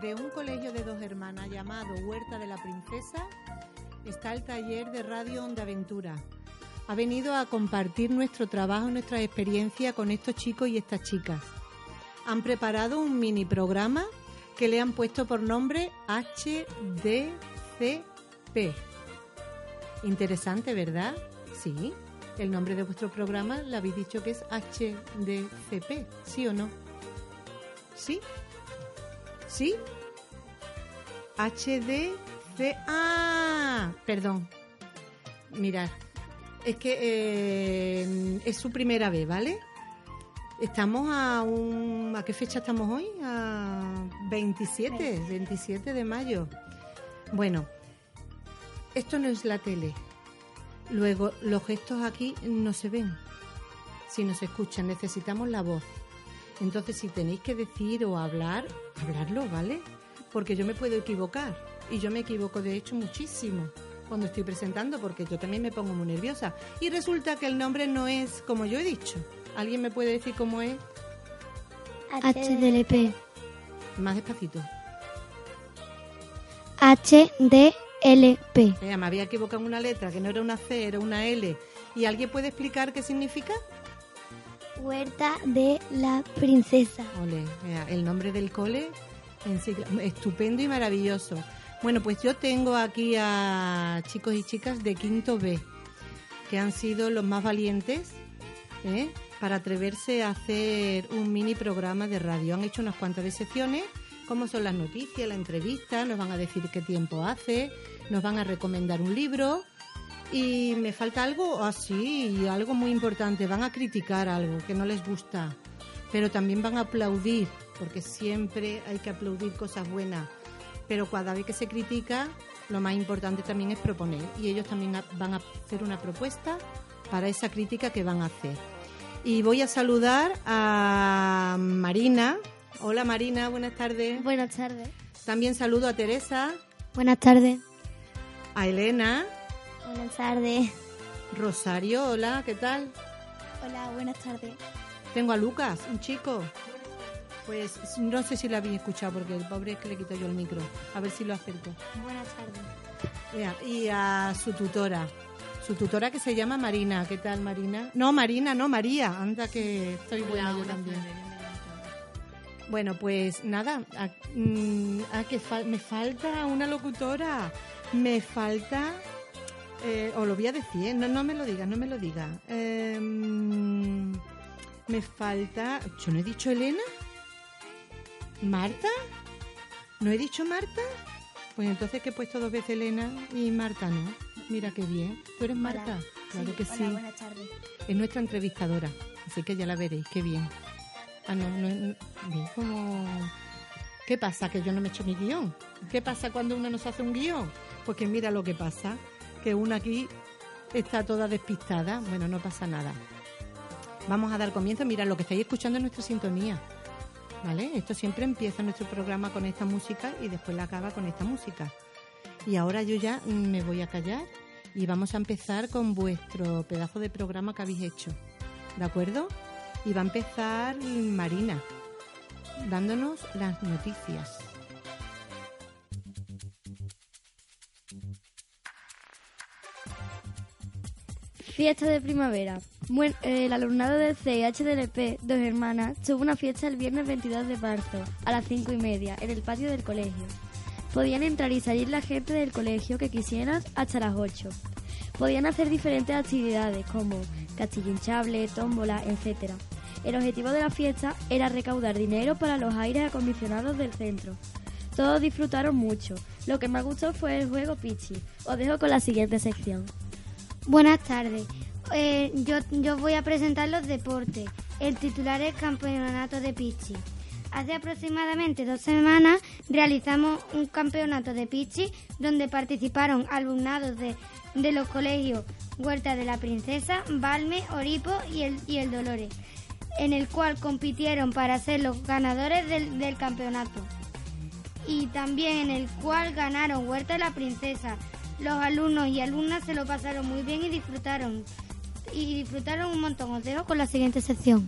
Desde un colegio de dos hermanas llamado Huerta de la Princesa está el taller de Radio Onda Aventura. Ha venido a compartir nuestro trabajo, nuestra experiencia con estos chicos y estas chicas. Han preparado un mini programa que le han puesto por nombre HDCP. Interesante, ¿verdad? Sí. El nombre de vuestro programa le habéis dicho que es HDCP, ¿sí o no? ¿Sí? ¿Sí? HDC. ¡Ah! Perdón. Mirad. Es que eh, es su primera vez, ¿vale? Estamos a un... ¿A qué fecha estamos hoy? A 27, 27 de mayo. Bueno, esto no es la tele. Luego, los gestos aquí no se ven, si no se escuchan. Necesitamos la voz. Entonces, si tenéis que decir o hablar, hablarlo, ¿vale? Porque yo me puedo equivocar. Y yo me equivoco, de hecho, muchísimo cuando estoy presentando, porque yo también me pongo muy nerviosa. Y resulta que el nombre no es como yo he dicho. ¿Alguien me puede decir cómo es? HDLP. Más despacito. HDLP. Mira, me había equivocado en una letra, que no era una C, era una L. ¿Y alguien puede explicar qué significa? Huerta de la Princesa. Ole, el nombre del cole, estupendo y maravilloso. Bueno, pues yo tengo aquí a chicos y chicas de quinto B, que han sido los más valientes ¿eh? para atreverse a hacer un mini programa de radio. Han hecho unas cuantas de secciones, como son las noticias, la entrevista, nos van a decir qué tiempo hace, nos van a recomendar un libro. Y me falta algo así, algo muy importante. Van a criticar algo que no les gusta, pero también van a aplaudir, porque siempre hay que aplaudir cosas buenas. Pero cada vez que se critica, lo más importante también es proponer. Y ellos también van a hacer una propuesta para esa crítica que van a hacer. Y voy a saludar a Marina. Hola Marina, buenas tardes. Buenas tardes. También saludo a Teresa, Buenas tardes. a Elena, Buenas tardes. Rosario, hola, ¿qué tal? Hola, buenas tardes. Tengo a Lucas, un chico. Pues no sé si lo habéis escuchado porque el pobre es que le quito yo el micro. A ver si lo acerco. Buenas tardes. Vea, Y a su tutora. Su tutora que se llama Marina. ¿Qué tal, Marina? No, Marina, no, María. Anda que estoy buena yo también. Bueno, pues nada, a, mm, a que fal- me falta una locutora. Me falta. Eh, os lo voy a decir, ¿eh? no, no me lo digas, no me lo digas. Eh, me falta. ¿Yo no he dicho Elena? ¿Marta? ¿No he dicho Marta? Pues entonces que he puesto dos veces Elena y Marta no. Mira qué bien. ¿Tú eres Marta? Claro que sí. buenas tardes. Es nuestra entrevistadora, así que ya la veréis, qué bien. Ah, no, no, no, como... ¿Qué pasa? Que yo no me he hecho mi guion. ¿Qué pasa cuando uno nos hace un guion? Porque mira lo que pasa, que una aquí está toda despistada. Bueno, no pasa nada. Vamos a dar comienzo. Mira, lo que estáis escuchando es nuestra sintonía. ¿Vale? Esto siempre empieza nuestro programa con esta música y después la acaba con esta música. Y ahora yo ya me voy a callar y vamos a empezar con vuestro pedazo de programa que habéis hecho. ¿De acuerdo? Y va a empezar Marina, dándonos las noticias. Fiesta de primavera. Bueno, el alumnado del CHDLP, dos hermanas, tuvo una fiesta el viernes 22 de marzo a las 5 y media en el patio del colegio. Podían entrar y salir la gente del colegio que quisieran hasta las 8. Podían hacer diferentes actividades como castillo hinchable, tómbola, etc. El objetivo de la fiesta era recaudar dinero para los aires acondicionados del centro. Todos disfrutaron mucho. Lo que más gustó fue el juego Pichi. Os dejo con la siguiente sección. Buenas tardes. Eh, yo, yo voy a presentar los deportes. El titular es Campeonato de Pichi. Hace aproximadamente dos semanas realizamos un campeonato de Pichi donde participaron alumnados de, de los colegios Huerta de la Princesa, Balme, Oripo y el, y el Dolores, en el cual compitieron para ser los ganadores del, del campeonato y también en el cual ganaron Huerta de la Princesa. Los alumnos y alumnas se lo pasaron muy bien y disfrutaron. Y disfrutaron un montón. Os dejo con la siguiente sección.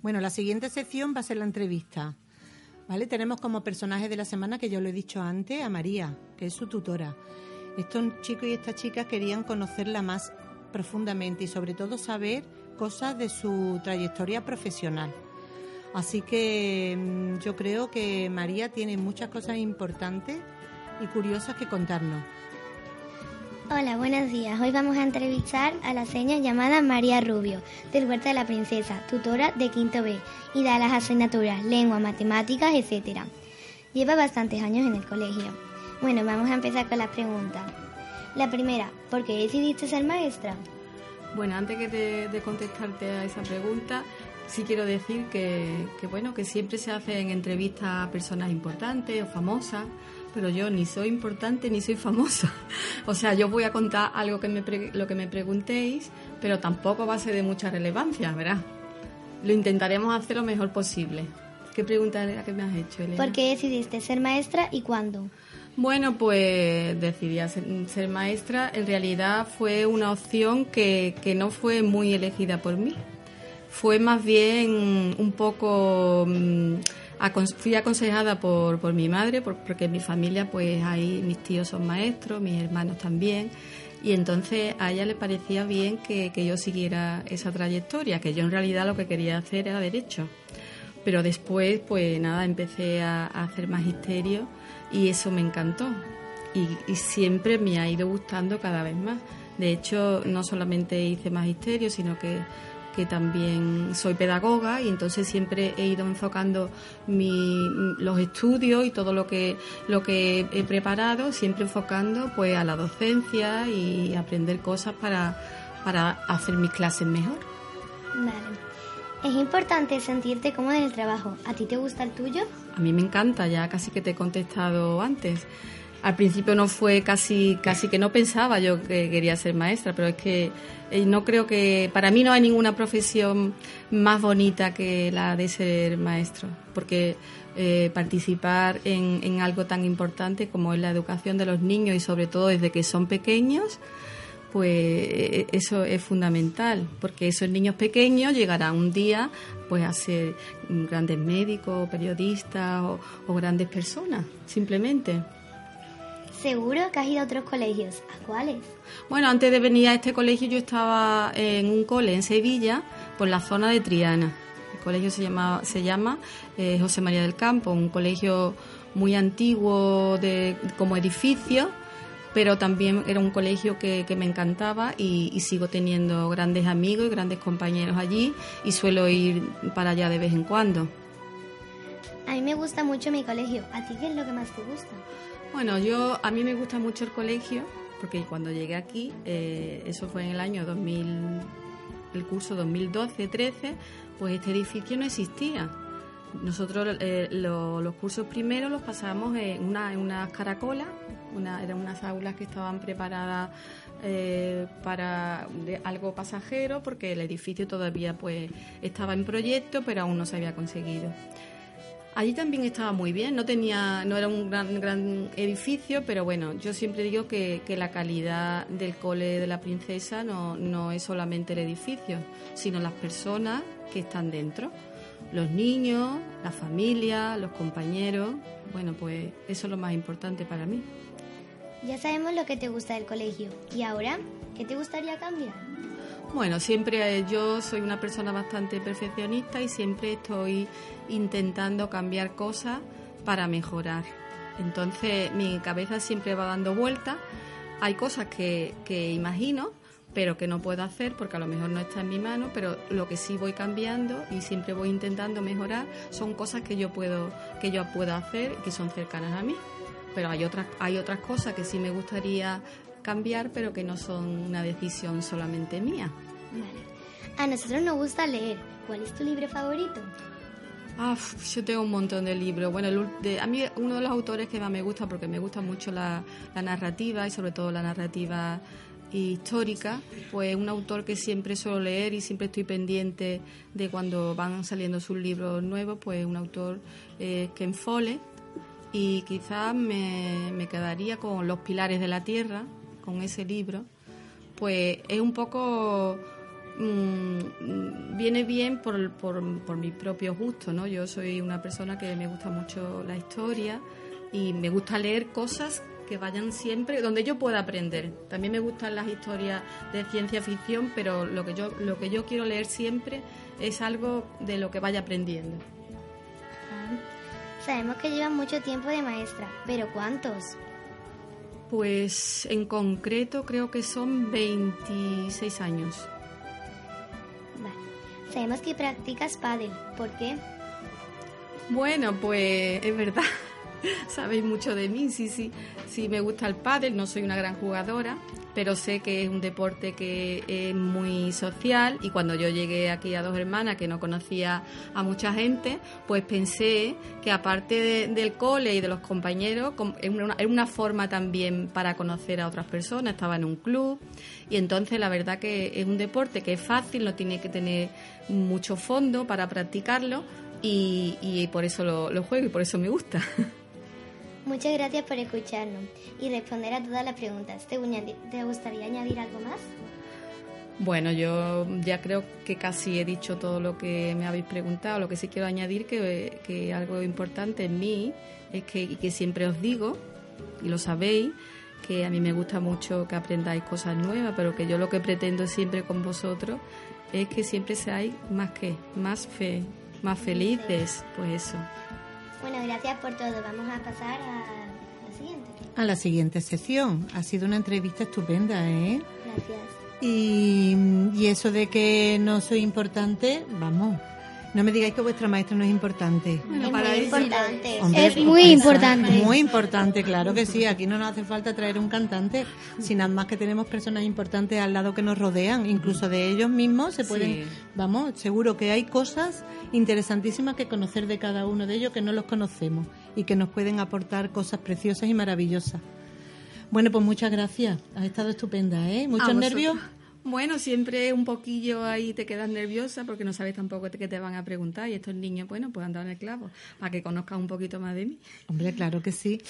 Bueno, la siguiente sección va a ser la entrevista. ¿Vale? Tenemos como personaje de la semana, que yo lo he dicho antes, a María, que es su tutora. Estos chicos y estas chicas querían conocerla más profundamente y sobre todo saber cosas de su trayectoria profesional. Así que mm, yo creo que María tiene muchas cosas importantes y curiosas que contarnos. Hola, buenos días. Hoy vamos a entrevistar a la señora llamada María Rubio, del Huerta de la Princesa, tutora de Quinto B, y da las asignaturas lengua, matemáticas, etc. Lleva bastantes años en el colegio. Bueno, vamos a empezar con las preguntas. La primera, ¿por qué decidiste ser maestra? Bueno, antes que de, contestarte a esa pregunta, sí quiero decir que, que, bueno, que siempre se hacen entrevistas a personas importantes o famosas pero yo ni soy importante ni soy famosa. o sea, yo voy a contar algo que me lo que me preguntéis, pero tampoco va a ser de mucha relevancia, ¿verdad? Lo intentaremos hacer lo mejor posible. ¿Qué pregunta era que me has hecho, Elena? ¿Por qué decidiste ser maestra y cuándo? Bueno, pues decidí ser, maestra. En realidad fue una opción que, que no fue muy elegida por mí. Fue más bien un poco... Mm, fui aconsejada por, por mi madre, porque en mi familia pues ahí mis tíos son maestros, mis hermanos también, y entonces a ella le parecía bien que, yo siguiera esa trayectoria, que yo en realidad lo que quería hacer era derecho. Pero después, pues nada, empecé a, hacer magisterio y eso me encantó. y siempre me ha ido gustando cada vez más. De hecho, no solamente hice magisterio, sino que que también soy pedagoga y entonces siempre he ido enfocando mi, los estudios y todo lo que, lo que he preparado, siempre enfocando pues a la docencia y aprender cosas para, para hacer mis clases mejor. Vale. Es importante sentirte cómoda en el trabajo. ¿A ti te gusta el tuyo? A mí me encanta, ya casi que te he contestado antes. Al principio no fue casi, casi que no pensaba yo que quería ser maestra, pero es que eh, no creo que, para mí no hay ninguna profesión más bonita que la de ser maestro, porque eh, participar en, en, algo tan importante como es la educación de los niños y sobre todo desde que son pequeños, pues eh, eso es fundamental, porque esos niños pequeños llegarán un día pues a ser grandes médicos, periodistas o grandes personas, simplemente. Seguro que has ido a otros colegios. ¿A cuáles? Bueno, antes de venir a este colegio yo estaba en un cole en Sevilla, por la zona de Triana. El colegio se llama, se llama eh, José María del Campo, un colegio muy antiguo de, como edificio, pero también era un colegio que, me encantaba y, y, sigo teniendo grandes amigos y grandes compañeros allí y suelo ir para allá de vez en cuando. A mí me gusta mucho mi colegio. ¿A ti qué es lo que más te gusta? Bueno, yo a mí me gusta mucho el colegio porque cuando llegué aquí, eh, eso fue en el año 2000, el curso 2012-13, pues este edificio no existía. Nosotros eh, los cursos primeros los pasamos en, una, en unas caracolas, una, eran unas aulas que estaban preparadas eh, para algo pasajero porque el edificio todavía pues estaba en proyecto pero aún no se había conseguido. Allí también estaba muy bien, no tenía, no era un gran, gran edificio, pero bueno, yo siempre digo que, la calidad del cole de la princesa no, no es solamente el edificio, sino las personas que están dentro. Los niños, la familia, los compañeros. Bueno, pues eso es lo más importante para mí. Ya sabemos lo que te gusta del colegio. ¿Y ahora? ¿Qué te gustaría cambiar? Bueno, siempre eh, yo soy una persona bastante perfeccionista y siempre estoy intentando cambiar cosas para mejorar. Entonces mi cabeza siempre va dando vueltas. Hay cosas que, que imagino, pero que no puedo hacer porque a lo mejor no está en mi mano, pero lo que sí voy cambiando y siempre voy intentando mejorar son cosas que yo puedo, que yo puedo hacer y que son cercanas a mí. Pero hay otras, hay otras cosas que sí me gustaría cambiar, pero que no son una decisión solamente mía. A nosotros nos gusta leer. ¿Cuál es tu libro favorito? Ah, yo tengo un montón de libros. Bueno, a mí uno de los autores que más me gusta, porque me gusta mucho la, narrativa y sobre todo la narrativa histórica, pues un autor que siempre suelo leer y siempre estoy pendiente de cuando van saliendo sus libros nuevos, pues un autor eh, Ken Follett y quizás me, me quedaría con Los Pilares de la Tierra, con ese libro, pues es un poco mm, viene bien por, por, por mi propio gusto, ¿no? Yo soy una persona que me gusta mucho la historia y me gusta leer cosas que vayan siempre donde yo pueda aprender. También me gustan las historias de ciencia ficción, pero lo que yo lo que yo quiero leer siempre es algo de lo que vaya aprendiendo. Sabemos que llevan mucho tiempo de maestra, pero ¿cuántos? Pues en concreto creo que son 26 años. Vale. Sabemos que practicas pádel. ¿Por qué? Bueno, pues es verdad. Sabéis mucho de mí, sí, sí. Sí, me gusta el pádel, no soy una gran jugadora, pero sé que es un deporte que es muy social y cuando yo llegué aquí a Dos Hermanas, que no conocía a mucha gente, pues pensé que aparte de- del cole y de los compañeros, com- era una, forma también para conocer a otras personas, estaba en un club y entonces la verdad que es un deporte que es fácil, no tiene que tener mucho fondo para practicarlo y, y por eso lo juego y por eso me gusta. Muchas gracias por escucharnos y responder a todas las preguntas. ¿Te, gustaría añadir algo más? Bueno, yo ya creo que casi he dicho todo lo que me habéis preguntado. Lo que sí quiero añadir que, que algo importante en mí es que, que siempre os digo, y lo sabéis, que a mí me gusta mucho que aprendáis cosas nuevas, pero que yo lo que pretendo siempre con vosotros es que siempre seáis más que, más fe, más felices, pues eso. Bueno, gracias por todo. Vamos a pasar a la siguiente. A la siguiente sección. Ha sido una entrevista estupenda, ¿eh? Gracias. Y, y eso de que no soy importante, vamos. No me digáis que vuestra maestra no es importante. es muy importante. Hombre, es muy esa- importante. Muy importante, claro que sí. Aquí no nos hace falta traer un cantante, sin nada más que tenemos personas importantes al lado que nos rodean, incluso de ellos mismos se pueden. Sí. Vamos, seguro que hay cosas interesantísimas que conocer de cada uno de ellos que no los conocemos y que nos pueden aportar cosas preciosas y maravillosas. Bueno, pues muchas gracias. Has estado estupenda, ¿eh? ¿Muchos nervios? Bueno, siempre un poquillo ahí te quedas nerviosa porque no sabes tampoco qué te van a preguntar y estos niños, bueno, pues han dado en el clavo para que conozcan un poquito más de mí. Hombre, claro que sí.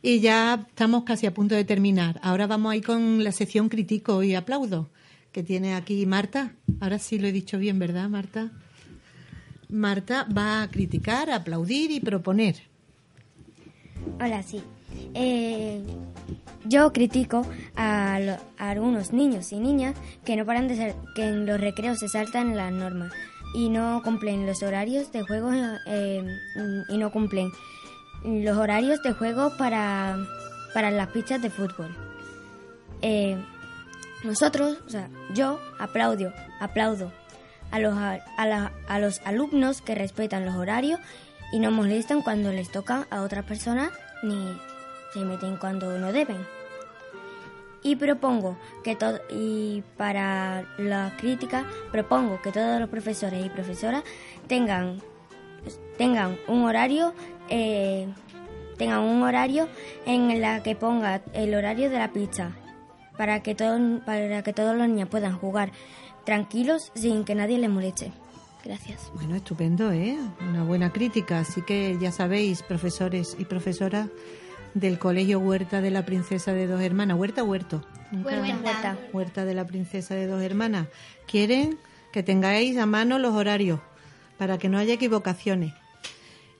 Y ya estamos casi a punto de terminar. Ahora vamos ahí con la sección critico y aplaudo que tiene aquí Marta. Ahora sí lo he dicho bien, ¿verdad, Marta? Marta va a criticar, aplaudir y proponer. Hola, sí. Eh, yo critico a, lo- algunos niños y niñas que no paran de ser, que en los recreos se saltan las normas y no cumplen los horarios de juego eh, y no cumplen los horarios de juego para, para las pistas de fútbol. Eh, nosotros, o sea, yo aplaudo, aplaudo a los, a la- a los alumnos que respetan los horarios y no molestan cuando les toca a otras personas ni se meten cuando no deben. Y propongo que todo y para la crítica propongo que todos los profesores y profesoras tengan tengan un horario eh, tengan un horario en la que ponga el horario de la pizza para que todo, para que todos los niños puedan jugar tranquilos sin que nadie les moleste. Gracias. Bueno, estupendo, ¿eh? Una buena crítica. Así que ya sabéis, profesores y profesoras del Colegio Huerta de la Princesa de Dos Hermanas. ¿Huerta o Huerto? Huerta. Huerta de la Princesa de Dos Hermanas. Quieren que tengáis a mano los horarios para que no haya equivocaciones.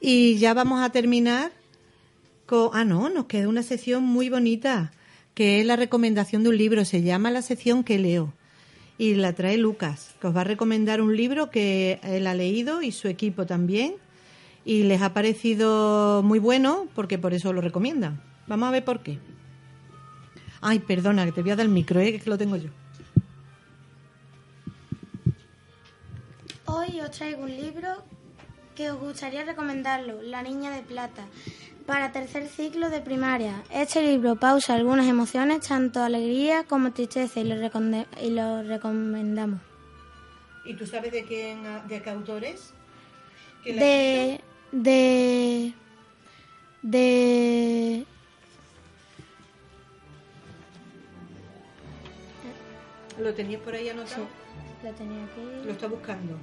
Y ya vamos a terminar con... Ah, no, nos queda una sección muy bonita, que es la recomendación de un libro. Se llama la sección que leo. Y la trae Lucas, que os va a recomendar un libro que él ha leído y su equipo también. Y les ha parecido muy bueno porque por eso lo recomiendan. Vamos a ver por qué. Ay, perdona, que te voy a dar el micro, ¿eh? que lo tengo yo. Hoy os traigo un libro que os gustaría recomendarlo, La Niña de Plata, para tercer ciclo de primaria. Este libro pausa algunas emociones, tanto alegría como tristeza, y lo, reconde- y lo recomendamos. ¿Y tú sabes de quién, de qué autor es? De... de... de... ¿Lo tenías por ahí anotado? Lo tenía aquí. Lo está buscando.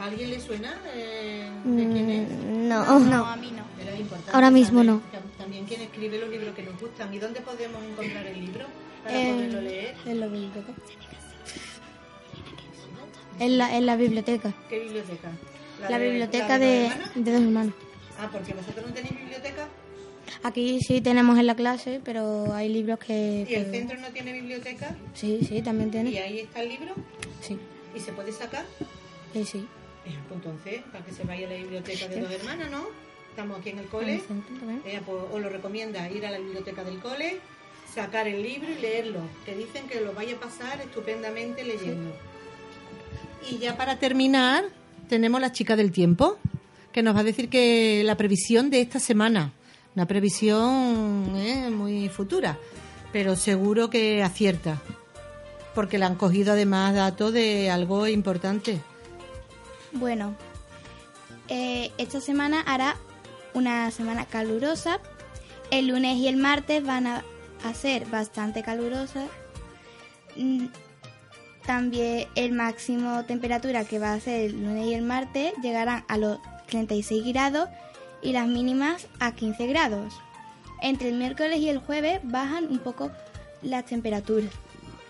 ¿A alguien le suena eh, de quién es? No, no. a mí no. Pero es importante Ahora mismo saber no. tam- También quién escribe los libros que nos gustan. ¿Y dónde podemos encontrar el libro para Eh, poderlo leer? En la biblioteca. En la, en la biblioteca. ¿Qué biblioteca? La, biblioteca de, de dos hermanos. Ah, porque vosotros no tenéis biblioteca. Aquí sí tenemos en la clase, pero hay libros que... ¿Y el centro no tiene biblioteca? Sí, sí, también ¿Y tiene. ahí está el libro? Sí, ¿Y se puede sacar? sí, sí. Eh, pues entonces, para que se vaya a la biblioteca de dos hermanas, ¿no? Estamos aquí en el cole. Eh, pues, os lo recomienda ir a la biblioteca del cole, sacar el libro y leerlo, que dicen que lo vaya a pasar estupendamente leyendo. Y ya para terminar, tenemos la chica del tiempo, que nos va a decir que la previsión de esta semana, una previsión eh, muy futura, pero seguro que acierta, porque le han cogido además datos de algo importante. Bueno, eh, esta semana hará una semana calurosa. El lunes y el martes van a, a ser bastante calurosas. También el máximo temperatura que va a ser el lunes y el martes llegarán a los 36 grados y las mínimas a 15 grados. Entre el miércoles y el jueves bajan un poco las temperaturas.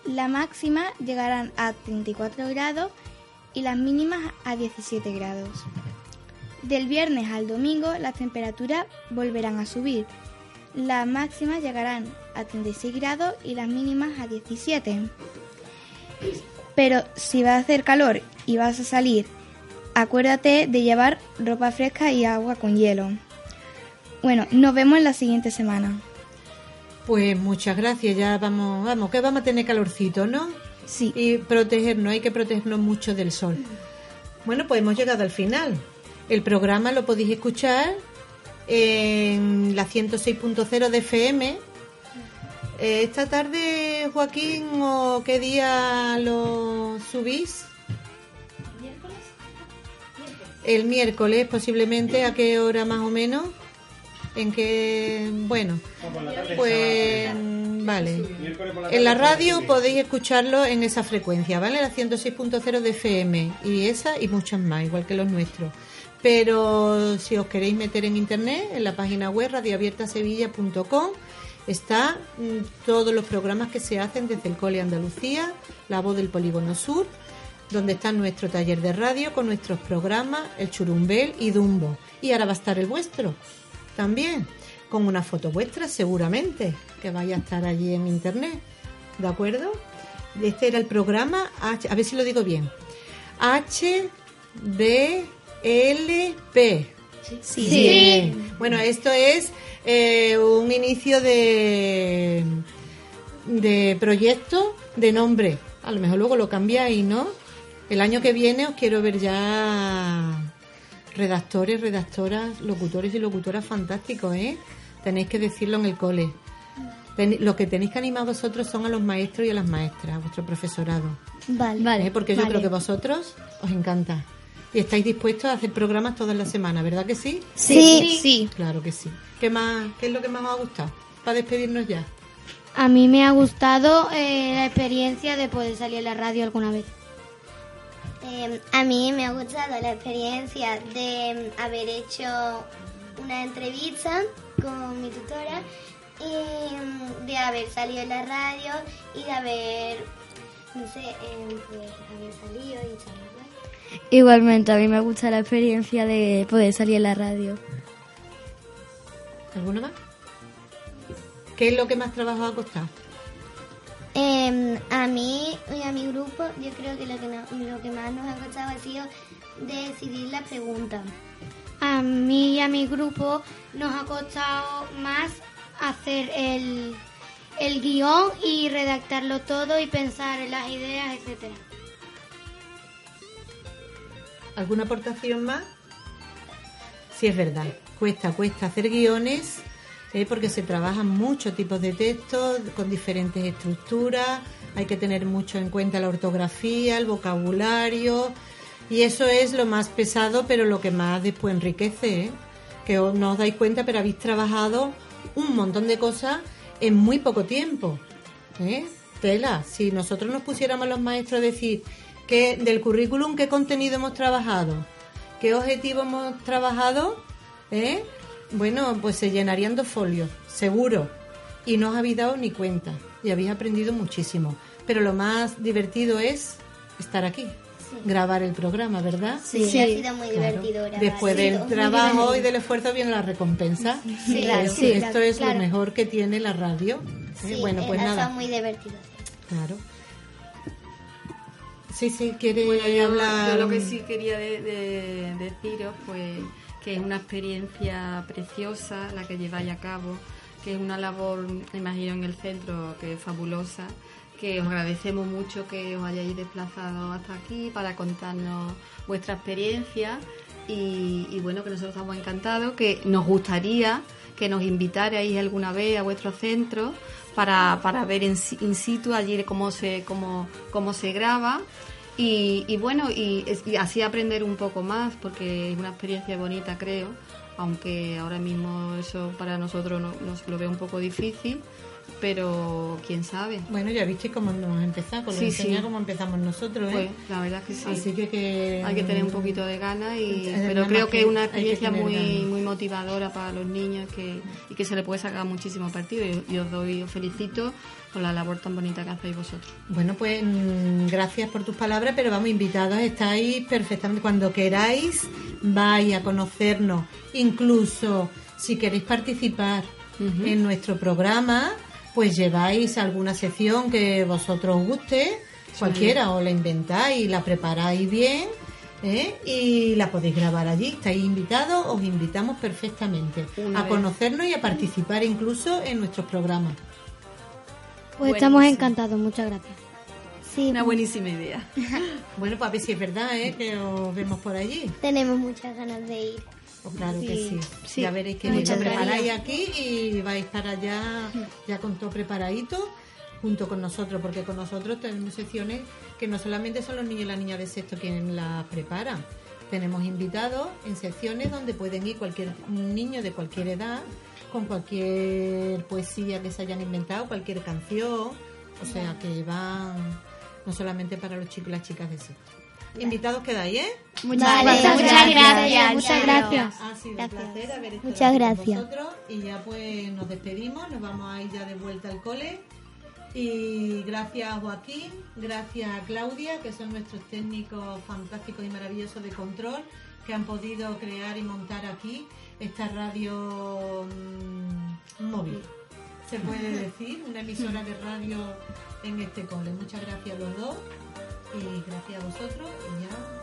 La máxima llegarán a 34 grados y las mínimas a 17 grados. Del viernes al domingo las temperaturas volverán a subir. Las máximas llegarán a 36 grados y las mínimas a 17. Pero si va a hacer calor y vas a salir, acuérdate de llevar ropa fresca y agua con hielo. Bueno, nos vemos en la siguiente semana. Pues muchas gracias, ya vamos, vamos, que vamos a tener calorcito, ¿no? Sí. Y protegernos, hay que protegernos mucho del sol. Bueno, pues hemos llegado al final. El programa lo podéis escuchar en la 106.0 de FM. Eh, esta tarde, Joaquín, ¿o qué día lo subís? El miércoles, posiblemente, ¿a qué hora más o menos? En qué, bueno, pues vale. En la radio podéis escucharlo en esa frecuencia, ¿vale? La 106.0 de FM y esa y muchas más, igual que los nuestros. Pero si os queréis meter en internet, en la página web radioabiertasevilla.com está mm, todos los programas que se hacen desde el Cole Andalucía, La Voz del Polígono Sur, donde está nuestro taller de radio con nuestros programas, el Churumbel y Dumbo. Y ahora va a estar el vuestro también, con una foto vuestra seguramente, que vaya a estar allí en internet. ¿De acuerdo? Este era el programa, H, a ver si lo digo bien. HDLP. Sí. Bueno, esto es eh, un inicio de, de proyecto de nombre. A lo mejor luego lo cambiáis, ¿no? El año que viene os quiero ver ya redactores, redactoras, locutores y locutoras fantásticos, ¿eh? Tenéis que decirlo en el cole. Ten- lo que tenéis que animar vosotros son a los maestros y a las maestras, a vuestro profesorado. Vale. ¿eh? Porque yo Vale. creo que vosotros os encanta. Y estáis dispuestos a hacer programas todas las semanas, ¿verdad que sí? Sí. Sí. Claro que sí. ¿Qué, más, qué es lo que más os ha gustado? Para despedirnos ya. A mí me ha gustado eh, la experiencia de poder salir en la radio alguna vez. Eh, a mí me ha gustado la experiencia de mm, haber hecho una entrevista con mi tutora y mm, de haber salido en la radio y de haber, no sé, eh, pues Igualmente, a mí me gusta la experiencia de poder salir en la radio. ¿Alguno más? ¿Qué es lo que más trabajo ha costado? Eh, a mí y a mi grupo, yo creo que lo que, no- lo que más nos ha costado ha sido decidir la pregunta. A mí y a mi grupo nos ha costado más hacer el, el guion y redactarlo todo y pensar en las ideas, etcétera. ¿Alguna aportación más? Sí, es verdad. Cuesta, cuesta hacer guiones ¿eh? porque se trabajan muchos tipos de textos con diferentes estructuras. Hay que tener mucho en cuenta la ortografía, el vocabulario. Y eso es lo más pesado, pero lo que más después enriquece. ¿eh? Que no os dais cuenta, pero habéis trabajado un montón de cosas en muy poco tiempo. ¿eh? Tela, si nosotros nos pusiéramos los maestros a decir que del currículum qué contenido hemos trabajado, qué objetivo hemos trabajado, ¿eh? bueno, pues se llenarían dos folios, seguro. Y no os habéis dado ni cuenta y habéis aprendido muchísimo. Pero lo más divertido es estar aquí, grabar el programa, ¿verdad? Sí, ha sido muy divertido. grabar. Después Sí, del trabajo y divertido. del esfuerzo viene la recompensa. Sí, claro, sí, esto es claro. lo mejor que tiene la radio. ¿eh? Sí, bueno, pues nada. muy divertidos. Claro. Sí, sí, quiere Bueno, yo, hablar. yo lo que sí quería de- de- deciros, pues, que es una experiencia preciosa la que lleváis a cabo, que es una labor, me imagino, en el centro que es fabulosa, que os agradecemos mucho que os hayáis desplazado hasta aquí para contarnos vuestra experiencia y, y bueno, que nosotros estamos encantados, que nos gustaría que nos invitarais alguna vez a vuestro centro para, para ver in, in situ allí cómo se, cómo, cómo se graba. Y, y bueno, y, y así aprender un poco más, porque es una experiencia bonita, creo, aunque ahora mismo eso para nosotros no- nos lo veo un poco difícil, pero quién sabe. Bueno, ya viste cómo hemos empezado, con Sí, sí. cómo empezamos nosotros, ¿eh? Pues la verdad es que sí. Así que, que Hay que tener un poquito de ganas, y, pero creo que es una experiencia muy ganas. muy motivadora para los niños que, y que se le puede sacar muchísimo partido. Y, y os doy, os felicito por la labor tan bonita que hacéis vosotros. Bueno, pues mm, gracias por tus palabras, pero vamos, invitados estáis perfectamente. Cuando queráis, vais a conocernos. Incluso si queréis participar en nuestro programa, pues lleváis alguna sección que vosotros os guste, cualquiera, o la inventáis y la preparáis bien. ¿eh? Y la podéis grabar allí, estáis invitados, os invitamos perfectamente Una a vez. conocernos y a participar incluso en nuestros programas. Pues estamos encantados, muchas gracias. Sí, Una buenísima idea. Bueno, pues a ver si es verdad, ¿eh? que os vemos por allí. tenemos muchas ganas de ir. Claro que sí. Sí. Ya veréis que lo preparáis aquí y vais para allá ya con todo preparadito junto con nosotros, porque con nosotros tenemos secciones que no solamente son los niños y las niñas de sexto quienes las preparan. Tenemos invitados en secciones donde pueden ir cualquier niño de cualquier edad con cualquier poesía que se hayan inventado, cualquier canción, o sea que van no solamente para los chicos y las chicas de sexto. Invitados quedáis, ¿eh? Muchas Vale, gracias. muchas gracias. Muchas gracias. Ha sido Gracias. un placer haber estado Muchas con gracias. vosotros y ya pues nos despedimos, nos vamos a ir ya de vuelta al cole. Y gracias a Joaquín, gracias a Claudia, que son nuestros técnicos fantásticos y maravillosos de control, que han podido crear y montar aquí esta radio mm, móvil. Se puede decir, una emisora de radio en este cole. Muchas gracias a los dos y gracias a vosotros y ya